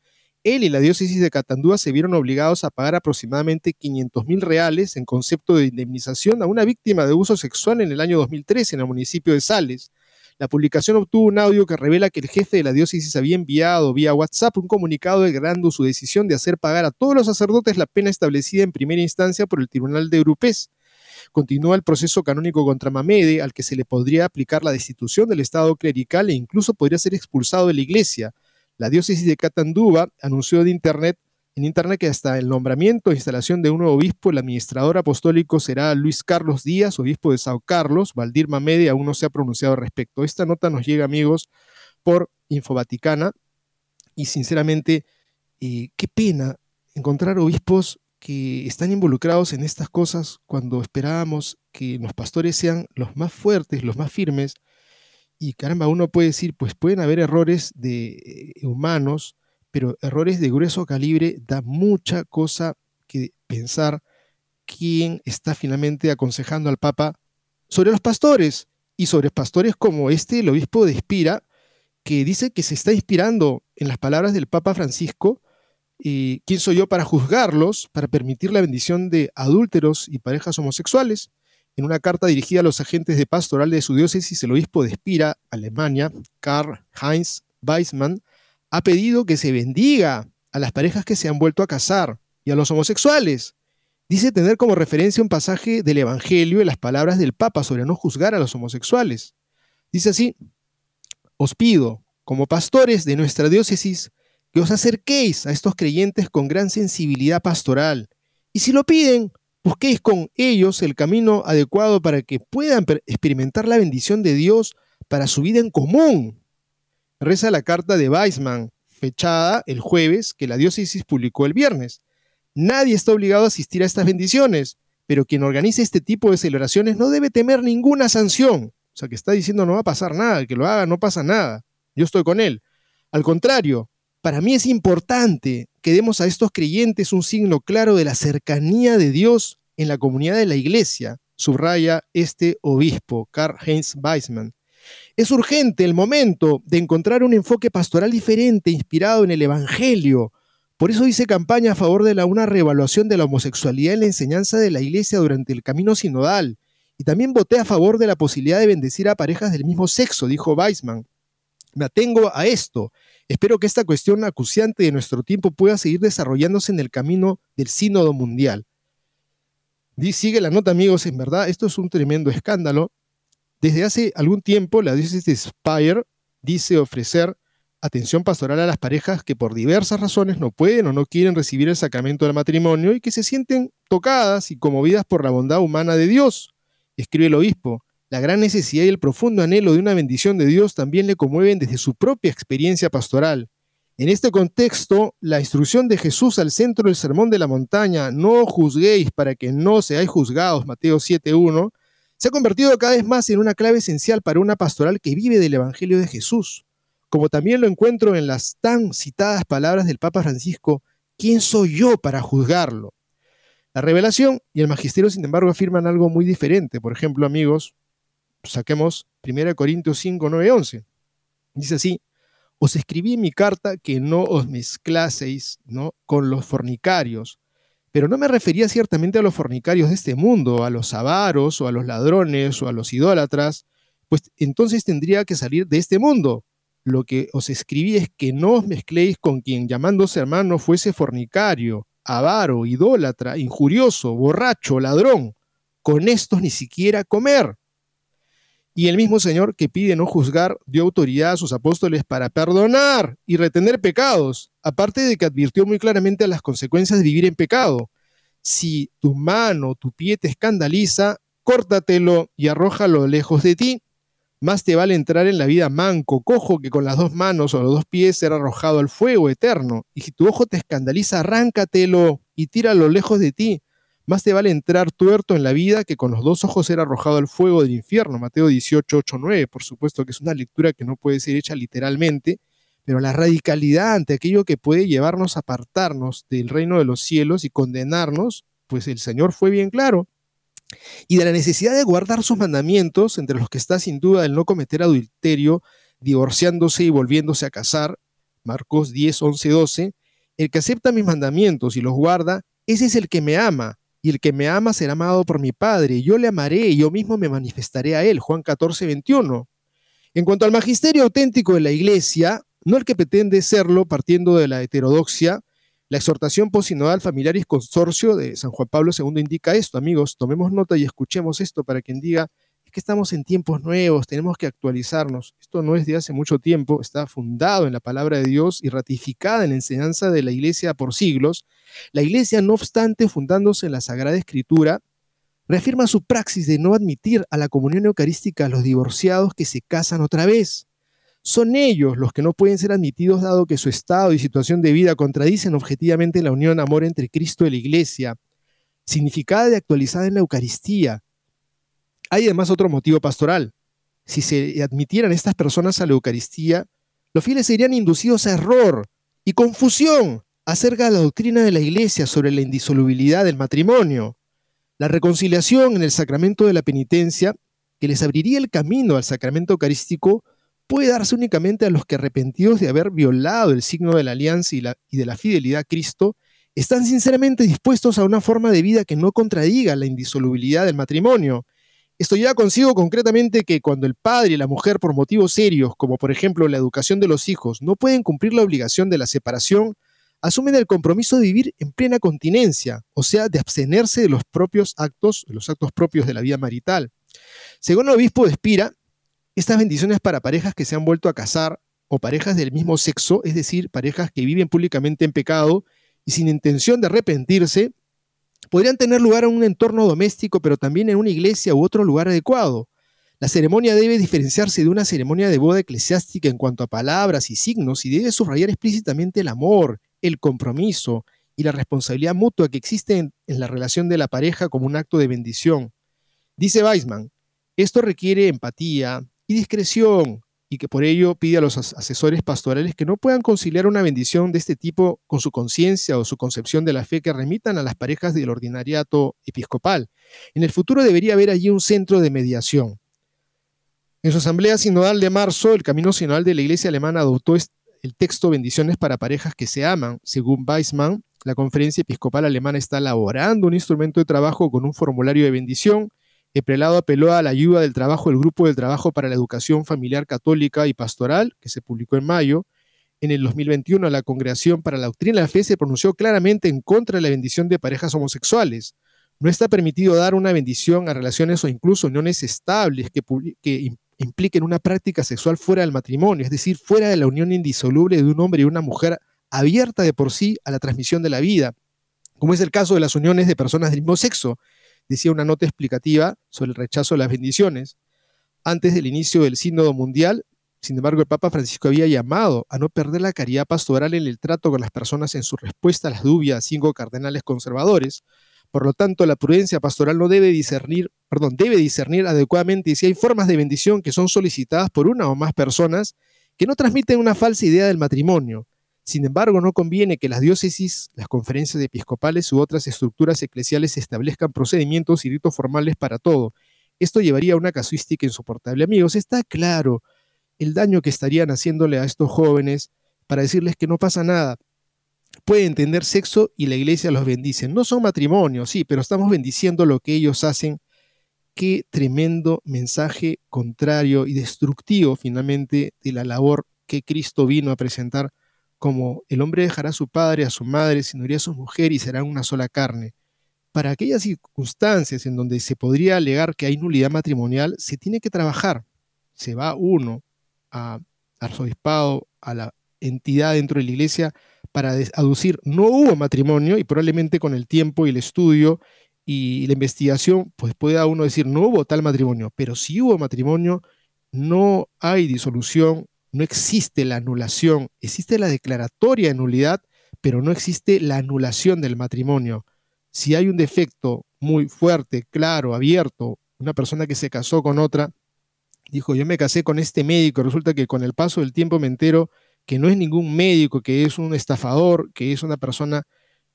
Él y la diócesis de Catandúa se vieron obligados a pagar aproximadamente 500 mil reales en concepto de indemnización a una víctima de abuso sexual en el año 2013 en el municipio de Sales. La publicación obtuvo un audio que revela que el jefe de la diócesis había enviado vía WhatsApp un comunicado declarando su decisión de hacer pagar a todos los sacerdotes la pena establecida en primera instancia por el Tribunal de Europés. Continúa el proceso canónico contra Mamede, al que se le podría aplicar la destitución del Estado clerical e incluso podría ser expulsado de la Iglesia. La diócesis de Catanduva anunció de Internet en Internet que hasta el nombramiento e instalación de un nuevo obispo, el administrador apostólico será Luis Carlos Díaz, obispo de Sao Carlos. Valdir Mamede aún no se ha pronunciado al respecto. Esta nota nos llega, amigos, por Infovaticana. Y sinceramente, eh, qué pena encontrar obispos que están involucrados en estas cosas cuando esperábamos que los pastores sean los más fuertes, los más firmes. Y caramba, uno puede decir, pues pueden haber errores de eh, humanos, pero errores de grueso calibre da mucha cosa que pensar quién está finalmente aconsejando al Papa sobre los pastores y sobre pastores como este, el obispo de Espira, que dice que se está inspirando en las palabras del Papa Francisco. y ¿Quién soy yo para juzgarlos, para permitir la bendición de adúlteros y parejas homosexuales? En una carta dirigida a los agentes de pastoral de su diócesis, el obispo de Espira, Alemania, Karl Heinz Weissmann, ha pedido que se bendiga a las parejas que se han vuelto a casar y a los homosexuales. Dice tener como referencia un pasaje del Evangelio y las palabras del Papa sobre no juzgar a los homosexuales. Dice así, os pido, como pastores de nuestra diócesis, que os acerquéis a estos creyentes con gran sensibilidad pastoral. Y si lo piden, busquéis con ellos el camino adecuado para que puedan experimentar la bendición de Dios para su vida en común reza la carta de Weisman, fechada el jueves, que la diócesis publicó el viernes. Nadie está obligado a asistir a estas bendiciones, pero quien organice este tipo de celebraciones no debe temer ninguna sanción. O sea, que está diciendo no va a pasar nada, que lo haga no pasa nada. Yo estoy con él. Al contrario, para mí es importante que demos a estos creyentes un signo claro de la cercanía de Dios en la comunidad de la iglesia, subraya este obispo, Karl Heinz Weismann. Es urgente el momento de encontrar un enfoque pastoral diferente, inspirado en el Evangelio. Por eso hice campaña a favor de la, una reevaluación de la homosexualidad en la enseñanza de la Iglesia durante el camino sinodal. Y también voté a favor de la posibilidad de bendecir a parejas del mismo sexo, dijo Weisman. Me atengo a esto. Espero que esta cuestión acuciante de nuestro tiempo pueda seguir desarrollándose en el camino del sínodo mundial. Sigue la nota, amigos, en verdad, esto es un tremendo escándalo. Desde hace algún tiempo, la diócesis de Spire dice ofrecer atención pastoral a las parejas que por diversas razones no pueden o no quieren recibir el sacramento del matrimonio y que se sienten tocadas y conmovidas por la bondad humana de Dios. Escribe el obispo, la gran necesidad y el profundo anhelo de una bendición de Dios también le conmueven desde su propia experiencia pastoral. En este contexto, la instrucción de Jesús al centro del sermón de la montaña, no juzguéis para que no seáis juzgados, Mateo 7.1, se ha convertido cada vez más en una clave esencial para una pastoral que vive del Evangelio de Jesús, como también lo encuentro en las tan citadas palabras del Papa Francisco, ¿quién soy yo para juzgarlo? La revelación y el magisterio, sin embargo, afirman algo muy diferente. Por ejemplo, amigos, saquemos 1 Corintios 5, 9, 11. Dice así, os escribí en mi carta que no os mezclaseis ¿no? con los fornicarios, pero no me refería ciertamente a los fornicarios de este mundo, a los avaros o a los ladrones o a los idólatras, pues entonces tendría que salir de este mundo. Lo que os escribí es que no os mezcléis con quien llamándose hermano fuese fornicario, avaro, idólatra, injurioso, borracho, ladrón. Con estos ni siquiera comer. Y el mismo Señor que pide no juzgar dio autoridad a sus apóstoles para perdonar y retener pecados, aparte de que advirtió muy claramente las consecuencias de vivir en pecado. Si tu mano, tu pie te escandaliza, córtatelo y arrójalo lejos de ti. Más te vale entrar en la vida manco, cojo, que con las dos manos o los dos pies ser arrojado al fuego eterno. Y si tu ojo te escandaliza, arráncatelo y tíralo lejos de ti. Más te vale entrar tuerto en la vida que con los dos ojos ser arrojado al fuego del infierno. Mateo 18, 8, 9. Por supuesto que es una lectura que no puede ser hecha literalmente, pero la radicalidad ante aquello que puede llevarnos a apartarnos del reino de los cielos y condenarnos, pues el Señor fue bien claro y de la necesidad de guardar sus mandamientos, entre los que está sin duda el no cometer adulterio, divorciándose y volviéndose a casar, Marcos 10, 11, 12, el que acepta mis mandamientos y los guarda, ese es el que me ama, y el que me ama será amado por mi Padre, yo le amaré y yo mismo me manifestaré a él, Juan 14, 21. En cuanto al magisterio auténtico de la Iglesia, no el que pretende serlo partiendo de la heterodoxia, la exhortación posinodal familiaris consorcio de San Juan Pablo II indica esto, amigos, tomemos nota y escuchemos esto para quien diga, que estamos en tiempos nuevos, tenemos que actualizarnos. Esto no es de hace mucho tiempo, está fundado en la palabra de Dios y ratificada en la enseñanza de la Iglesia por siglos. La Iglesia, no obstante, fundándose en la Sagrada Escritura, reafirma su praxis de no admitir a la comunión eucarística a los divorciados que se casan otra vez son ellos los que no pueden ser admitidos dado que su estado y situación de vida contradicen objetivamente la unión amor entre Cristo y la Iglesia, significada y actualizada en la Eucaristía. Hay además otro motivo pastoral. Si se admitieran estas personas a la Eucaristía, los fieles serían inducidos a error y confusión acerca de la doctrina de la Iglesia sobre la indisolubilidad del matrimonio. La reconciliación en el sacramento de la penitencia, que les abriría el camino al sacramento eucarístico, puede darse únicamente a los que arrepentidos de haber violado el signo de la alianza y, de la fidelidad a Cristo, están sinceramente dispuestos a una forma de vida que no contradiga la indisolubilidad del matrimonio. Esto lleva consigo concretamente que cuando el padre y la mujer por motivos serios, como por ejemplo la educación de los hijos, no pueden cumplir la obligación de la separación, asumen el compromiso de vivir en plena continencia, o sea, de abstenerse de los propios actos, los actos propios de la vida marital. Según el obispo de Espira, estas bendiciones para parejas que se han vuelto a casar o parejas del mismo sexo, es decir, parejas que viven públicamente en pecado y sin intención de arrepentirse, podrían tener lugar en un entorno doméstico, pero también en una iglesia u otro lugar adecuado. La ceremonia debe diferenciarse de una ceremonia de boda eclesiástica en cuanto a palabras y signos y debe subrayar explícitamente el amor, el compromiso y la responsabilidad mutua que existe en, la relación de la pareja como un acto de bendición. Dice Weisman, esto requiere empatía, y discreción, y que por ello pide a los asesores pastorales que no puedan conciliar una bendición de este tipo con su conciencia o su concepción de la fe que remitan a las parejas del ordinariato episcopal. En el futuro debería haber allí un centro de mediación. En su asamblea sinodal de marzo, el Camino Sinodal de la Iglesia Alemana adoptó el texto Bendiciones para parejas que se aman. Según Weissmann, la Conferencia Episcopal Alemana está elaborando un instrumento de trabajo con un formulario de bendición el prelado apeló a la ayuda del trabajo del Grupo del Trabajo para la Educación Familiar Católica y Pastoral, que se publicó en mayo. En el 2021, la Congregación para la Doctrina de la Fe se pronunció claramente en contra de la bendición de parejas homosexuales. No está permitido dar una bendición a relaciones o incluso uniones estables que, que impliquen una práctica sexual fuera del matrimonio, es decir, fuera de la unión indisoluble de un hombre y una mujer abierta de por sí a la transmisión de la vida, como es el caso de las uniones de personas del mismo sexo, decía una nota explicativa sobre el rechazo a las bendiciones. Antes del inicio del Sínodo Mundial, sin embargo, el Papa Francisco había llamado a no perder la caridad pastoral en el trato con las personas en su respuesta a las dudas cinco cardenales conservadores. Por lo tanto, la prudencia pastoral no debe discernir, perdón, debe discernir adecuadamente si hay formas de bendición que son solicitadas por una o más personas que no transmiten una falsa idea del matrimonio. Sin embargo, no conviene que las diócesis, las conferencias episcopales u otras estructuras eclesiales establezcan procedimientos y ritos formales para todo. Esto llevaría a una casuística insoportable. Amigos, está claro el daño que estarían haciéndole a estos jóvenes para decirles que no pasa nada. Pueden tener sexo y la iglesia los bendice. No son matrimonios, sí, pero estamos bendiciendo lo que ellos hacen. Qué tremendo mensaje contrario y destructivo finalmente de la labor que Cristo vino a presentar como el hombre dejará a su padre, a su madre, se uniría a su mujer y será una sola carne. Para aquellas circunstancias en donde se podría alegar que hay nulidad matrimonial, se tiene que trabajar. Se va uno a arzobispado, a la entidad dentro de la iglesia, para aducir no hubo matrimonio y probablemente con el tiempo y el estudio y la investigación, pues pueda uno decir no hubo tal matrimonio, pero si hubo matrimonio, no hay disolución, no existe la anulación, existe la declaratoria de nulidad, pero no existe la anulación del matrimonio. Si hay un defecto muy fuerte, claro, abierto, una persona que se casó con otra, dijo, yo me casé con este médico, resulta que con el paso del tiempo me entero que no es ningún médico, que es un estafador, que es una persona,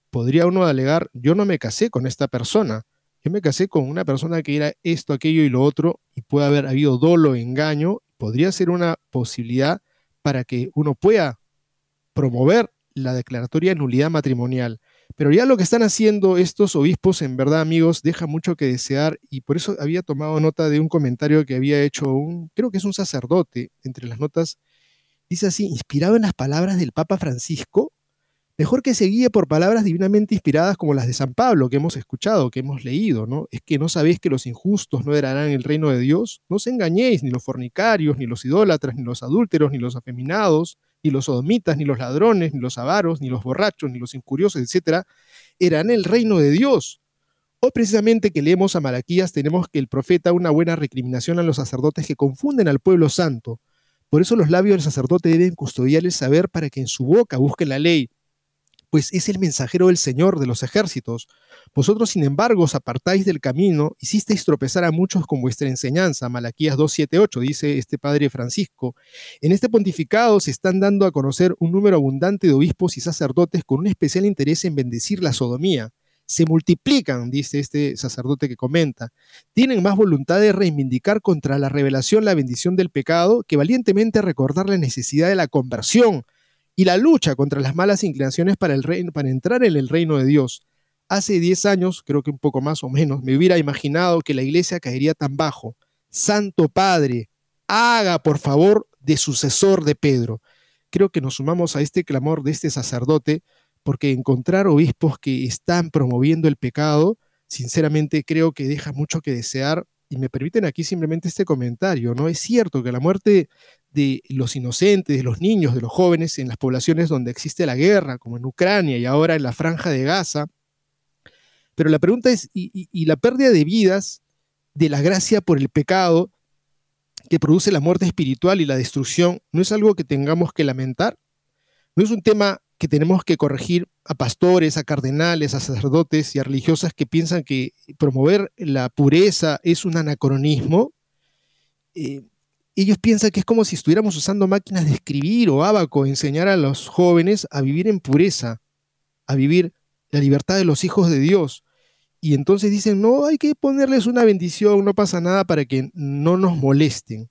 podría uno alegar, yo no me casé con esta persona, yo me casé con una persona que era esto, aquello y lo otro, y puede haber habido dolo, engaño, podría ser una posibilidad para que uno pueda promover la declaratoria de nulidad matrimonial. Pero ya lo que están haciendo estos obispos, en verdad, amigos, deja mucho que desear y por eso había tomado nota de un comentario que había hecho un, creo que es un sacerdote, entre las notas, dice así, inspirado en las palabras del Papa Francisco, Mejor que se guíe por palabras divinamente inspiradas como las de San Pablo que hemos escuchado, que hemos leído, ¿no? Es que no sabéis que los injustos no heredarán el reino de Dios. No os engañéis, ni los fornicarios, ni los idólatras, ni los adúlteros, ni los afeminados, ni los sodomitas, ni los ladrones, ni los avaros, ni los borrachos, ni los incuriosos, etcétera, heredarán el reino de Dios. Hoy precisamente que leemos a Malaquías tenemos que el profeta una buena recriminación a los sacerdotes que confunden al pueblo santo. Por eso los labios del sacerdote deben custodiar el saber para que en su boca busquen la ley pues es el mensajero del Señor de los ejércitos. Vosotros, sin embargo, os apartáis del camino, hicisteis tropezar a muchos con vuestra enseñanza. Malaquías 2.7.8, dice este padre Francisco. En este pontificado se están dando a conocer un número abundante de obispos y sacerdotes con un especial interés en bendecir la sodomía. Se multiplican, dice este sacerdote que comenta. Tienen más voluntad de reivindicar contra la revelación la bendición del pecado que valientemente recordar la necesidad de la conversión y la lucha contra las malas inclinaciones para, para entrar en el reino de Dios. Hace 10 años, creo que un poco más o menos, me hubiera imaginado que la iglesia caería tan bajo. Santo Padre, haga por favor de sucesor de Pedro. Creo que nos sumamos a este clamor de este sacerdote, porque encontrar obispos que están promoviendo el pecado, sinceramente creo que deja mucho que desear. Y me permiten aquí simplemente este comentario, ¿no? Es cierto que la muerte de los inocentes, de los niños, de los jóvenes en las poblaciones donde existe la guerra, como en Ucrania y ahora en la franja de Gaza. Pero la pregunta es, ¿y, la pérdida de vidas de la gracia por el pecado que produce la muerte espiritual y la destrucción no es algo que tengamos que lamentar? ¿No es un tema que tenemos que corregir a pastores, a cardenales, a sacerdotes y a religiosas que piensan que promover la pureza es un anacronismo? Eh, ellos piensan que es como si estuviéramos usando máquinas de escribir o abaco, enseñar a los jóvenes a vivir en pureza, a vivir la libertad de los hijos de Dios. Y entonces dicen, no, hay que ponerles una bendición, no pasa nada para que no nos molesten.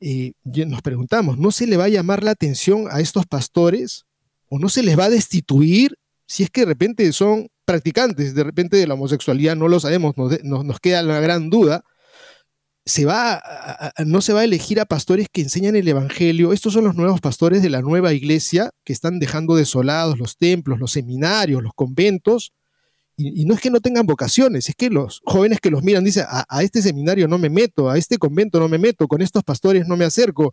Eh, nos preguntamos, ¿no se le va a llamar la atención a estos pastores? ¿O no se les va a destituir si es que de repente son practicantes, de repente de la homosexualidad, no lo sabemos, nos queda la gran duda, se va no se va a elegir a pastores que enseñan el Evangelio. Estos son los nuevos pastores de la nueva iglesia que están dejando desolados los templos, los seminarios, los conventos. Y, no es que no tengan vocaciones, es que los jóvenes que los miran dicen, a, a, este seminario no me meto, a este convento no me meto, con estos pastores no me acerco,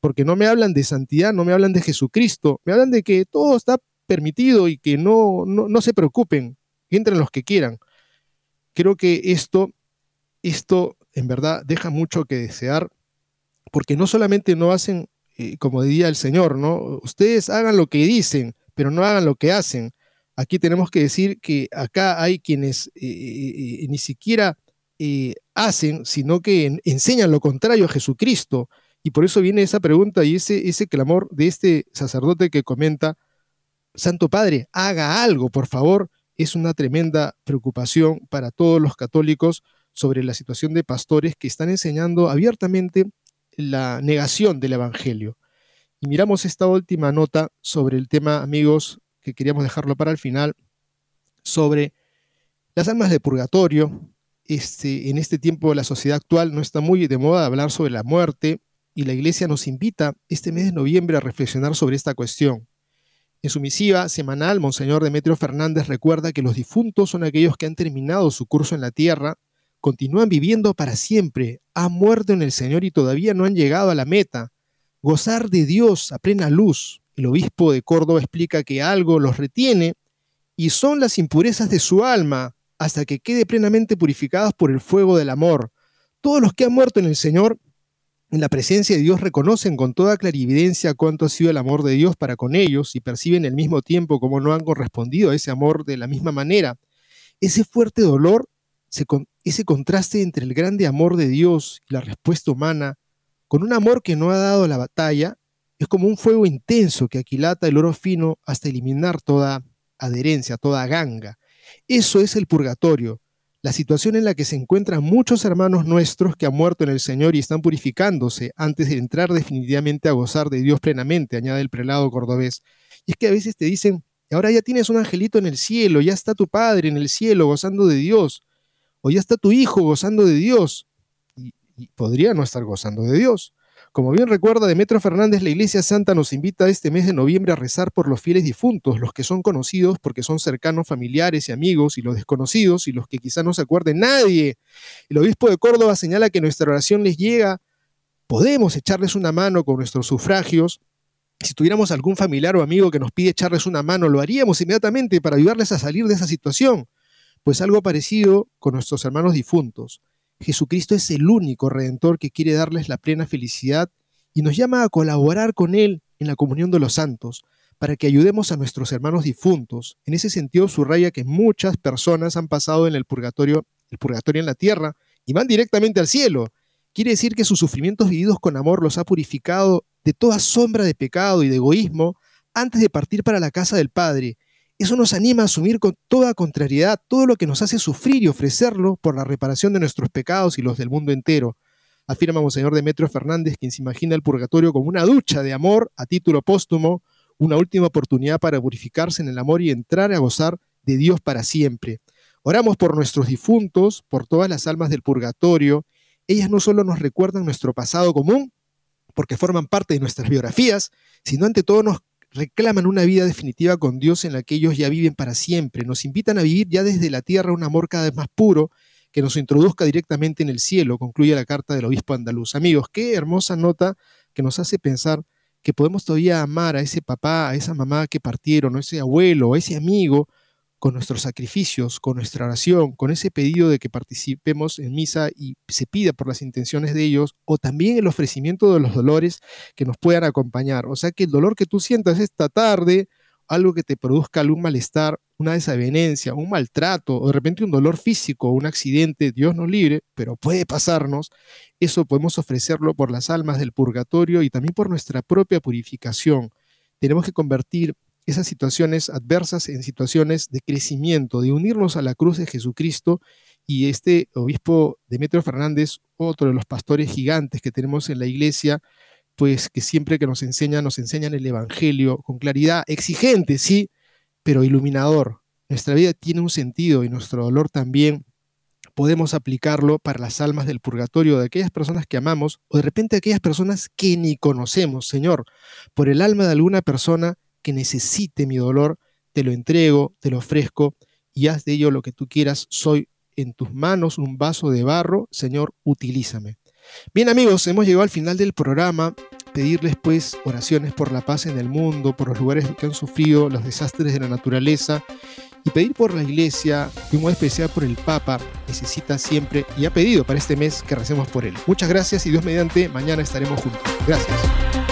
porque no me hablan de santidad, no me hablan de Jesucristo, me hablan de que todo está permitido y que no, no, no se preocupen, entren los que quieran. Creo que esto, esto en verdad deja mucho que desear, porque no solamente no hacen, eh, como diría el Señor, ¿no? Ustedes hagan lo que dicen, pero no hagan lo que hacen. Aquí tenemos que decir que acá hay quienes eh, ni siquiera hacen, sino que enseñan lo contrario a Jesucristo. Y por eso viene esa pregunta y ese clamor de este sacerdote que comenta, Santo Padre, haga algo, por favor. Es una tremenda preocupación para todos los católicos sobre la situación de pastores que están enseñando abiertamente la negación del Evangelio. Y miramos esta última nota sobre el tema, amigos, que queríamos dejarlo para el final, sobre las almas de purgatorio. Este, en este tiempo la sociedad actual no está muy de moda hablar sobre la muerte y la Iglesia nos invita este mes de noviembre a reflexionar sobre esta cuestión. En su misiva semanal, Monseñor Demetrio Fernández recuerda que los difuntos son aquellos que han terminado su curso en la tierra continúan viviendo para siempre, han muerto en el Señor y todavía no han llegado a la meta. Gozar de Dios a plena luz. El obispo de Córdoba explica que algo los retiene y son las impurezas de su alma hasta que quede plenamente purificados por el fuego del amor. Todos los que han muerto en el Señor, en la presencia de Dios, reconocen con toda clarividencia cuánto ha sido el amor de Dios para con ellos y perciben al mismo tiempo cómo no han correspondido a ese amor de la misma manera. Ese fuerte dolor ese contraste entre el grande amor de Dios y la respuesta humana, con un amor que no ha dado la batalla, es como un fuego intenso que aquilata el oro fino hasta eliminar toda adherencia, toda ganga. Eso es el purgatorio, la situación en la que se encuentran muchos hermanos nuestros que han muerto en el Señor y están purificándose antes de entrar definitivamente a gozar de Dios plenamente, añade el prelado cordobés. Y es que a veces te dicen, ahora ya tienes un angelito en el cielo, ya está tu Padre en el cielo gozando de Dios o ya está tu hijo gozando de Dios, y, podría no estar gozando de Dios. Como bien recuerda Demetrio Fernández, la Iglesia Santa nos invita este mes de noviembre a rezar por los fieles difuntos, los que son conocidos porque son cercanos familiares y amigos, y los desconocidos y los que quizá no se acuerden nadie. El obispo de Córdoba señala que nuestra oración les llega, podemos echarles una mano con nuestros sufragios. Si tuviéramos algún familiar o amigo que nos pide echarles una mano, lo haríamos inmediatamente para ayudarles a salir de esa situación. Pues algo parecido con nuestros hermanos difuntos. Jesucristo es el único redentor que quiere darles la plena felicidad y nos llama a colaborar con Él en la comunión de los santos, para que ayudemos a nuestros hermanos difuntos. En ese sentido, subraya que muchas personas han pasado en el purgatorio, el purgatorio en la tierra, y van directamente al cielo. Quiere decir que sus sufrimientos vividos con amor los ha purificado de toda sombra de pecado y de egoísmo antes de partir para la casa del Padre, eso nos anima a asumir con toda contrariedad todo lo que nos hace sufrir y ofrecerlo por la reparación de nuestros pecados y los del mundo entero. Afirma Monseñor Demetrio Fernández, quien se imagina el purgatorio como una ducha de amor a título póstumo, una última oportunidad para purificarse en el amor y entrar a gozar de Dios para siempre. Oramos por nuestros difuntos, por todas las almas del purgatorio. Ellas no solo nos recuerdan nuestro pasado común, porque forman parte de nuestras biografías, sino ante todo nos reclaman una vida definitiva con Dios en la que ellos ya viven para siempre. Nos invitan a vivir ya desde la tierra un amor cada vez más puro que nos introduzca directamente en el cielo, concluye la carta del obispo andaluz. Amigos, qué hermosa nota que nos hace pensar que podemos todavía amar a ese papá, a esa mamá que partieron, a ese abuelo, a ese amigo, con nuestros sacrificios, con nuestra oración, con ese pedido de que participemos en misa y se pida por las intenciones de ellos, o también el ofrecimiento de los dolores que nos puedan acompañar. O sea que el dolor que tú sientas esta tarde, algo que te produzca algún malestar, una desavenencia, un maltrato, o de repente un dolor físico, un accidente, Dios nos libre, pero puede pasarnos, eso podemos ofrecerlo por las almas del purgatorio y también por nuestra propia purificación. Tenemos que convertir esas situaciones adversas en situaciones de crecimiento, de unirnos a la cruz de Jesucristo. Y este obispo Demetrio Fernández, otro de los pastores gigantes que tenemos en la iglesia, pues que siempre que nos enseña, nos enseñan el Evangelio con claridad, exigente, sí, pero iluminador. Nuestra vida tiene un sentido y nuestro dolor también podemos aplicarlo para las almas del purgatorio de aquellas personas que amamos o de repente aquellas personas que ni conocemos. Señor, por el alma de alguna persona que necesite mi dolor, te lo entrego, te lo ofrezco y haz de ello lo que tú quieras. Soy en tus manos un vaso de barro, Señor, utilízame. Bien amigos, hemos llegado al final del programa. Pedirles pues oraciones por la paz en el mundo, por los lugares que han sufrido los desastres de la naturaleza y pedir por la iglesia y un especial por el Papa. Necesita siempre y ha pedido para este mes que recemos por él. Muchas gracias y Dios mediante, mañana estaremos juntos. Gracias.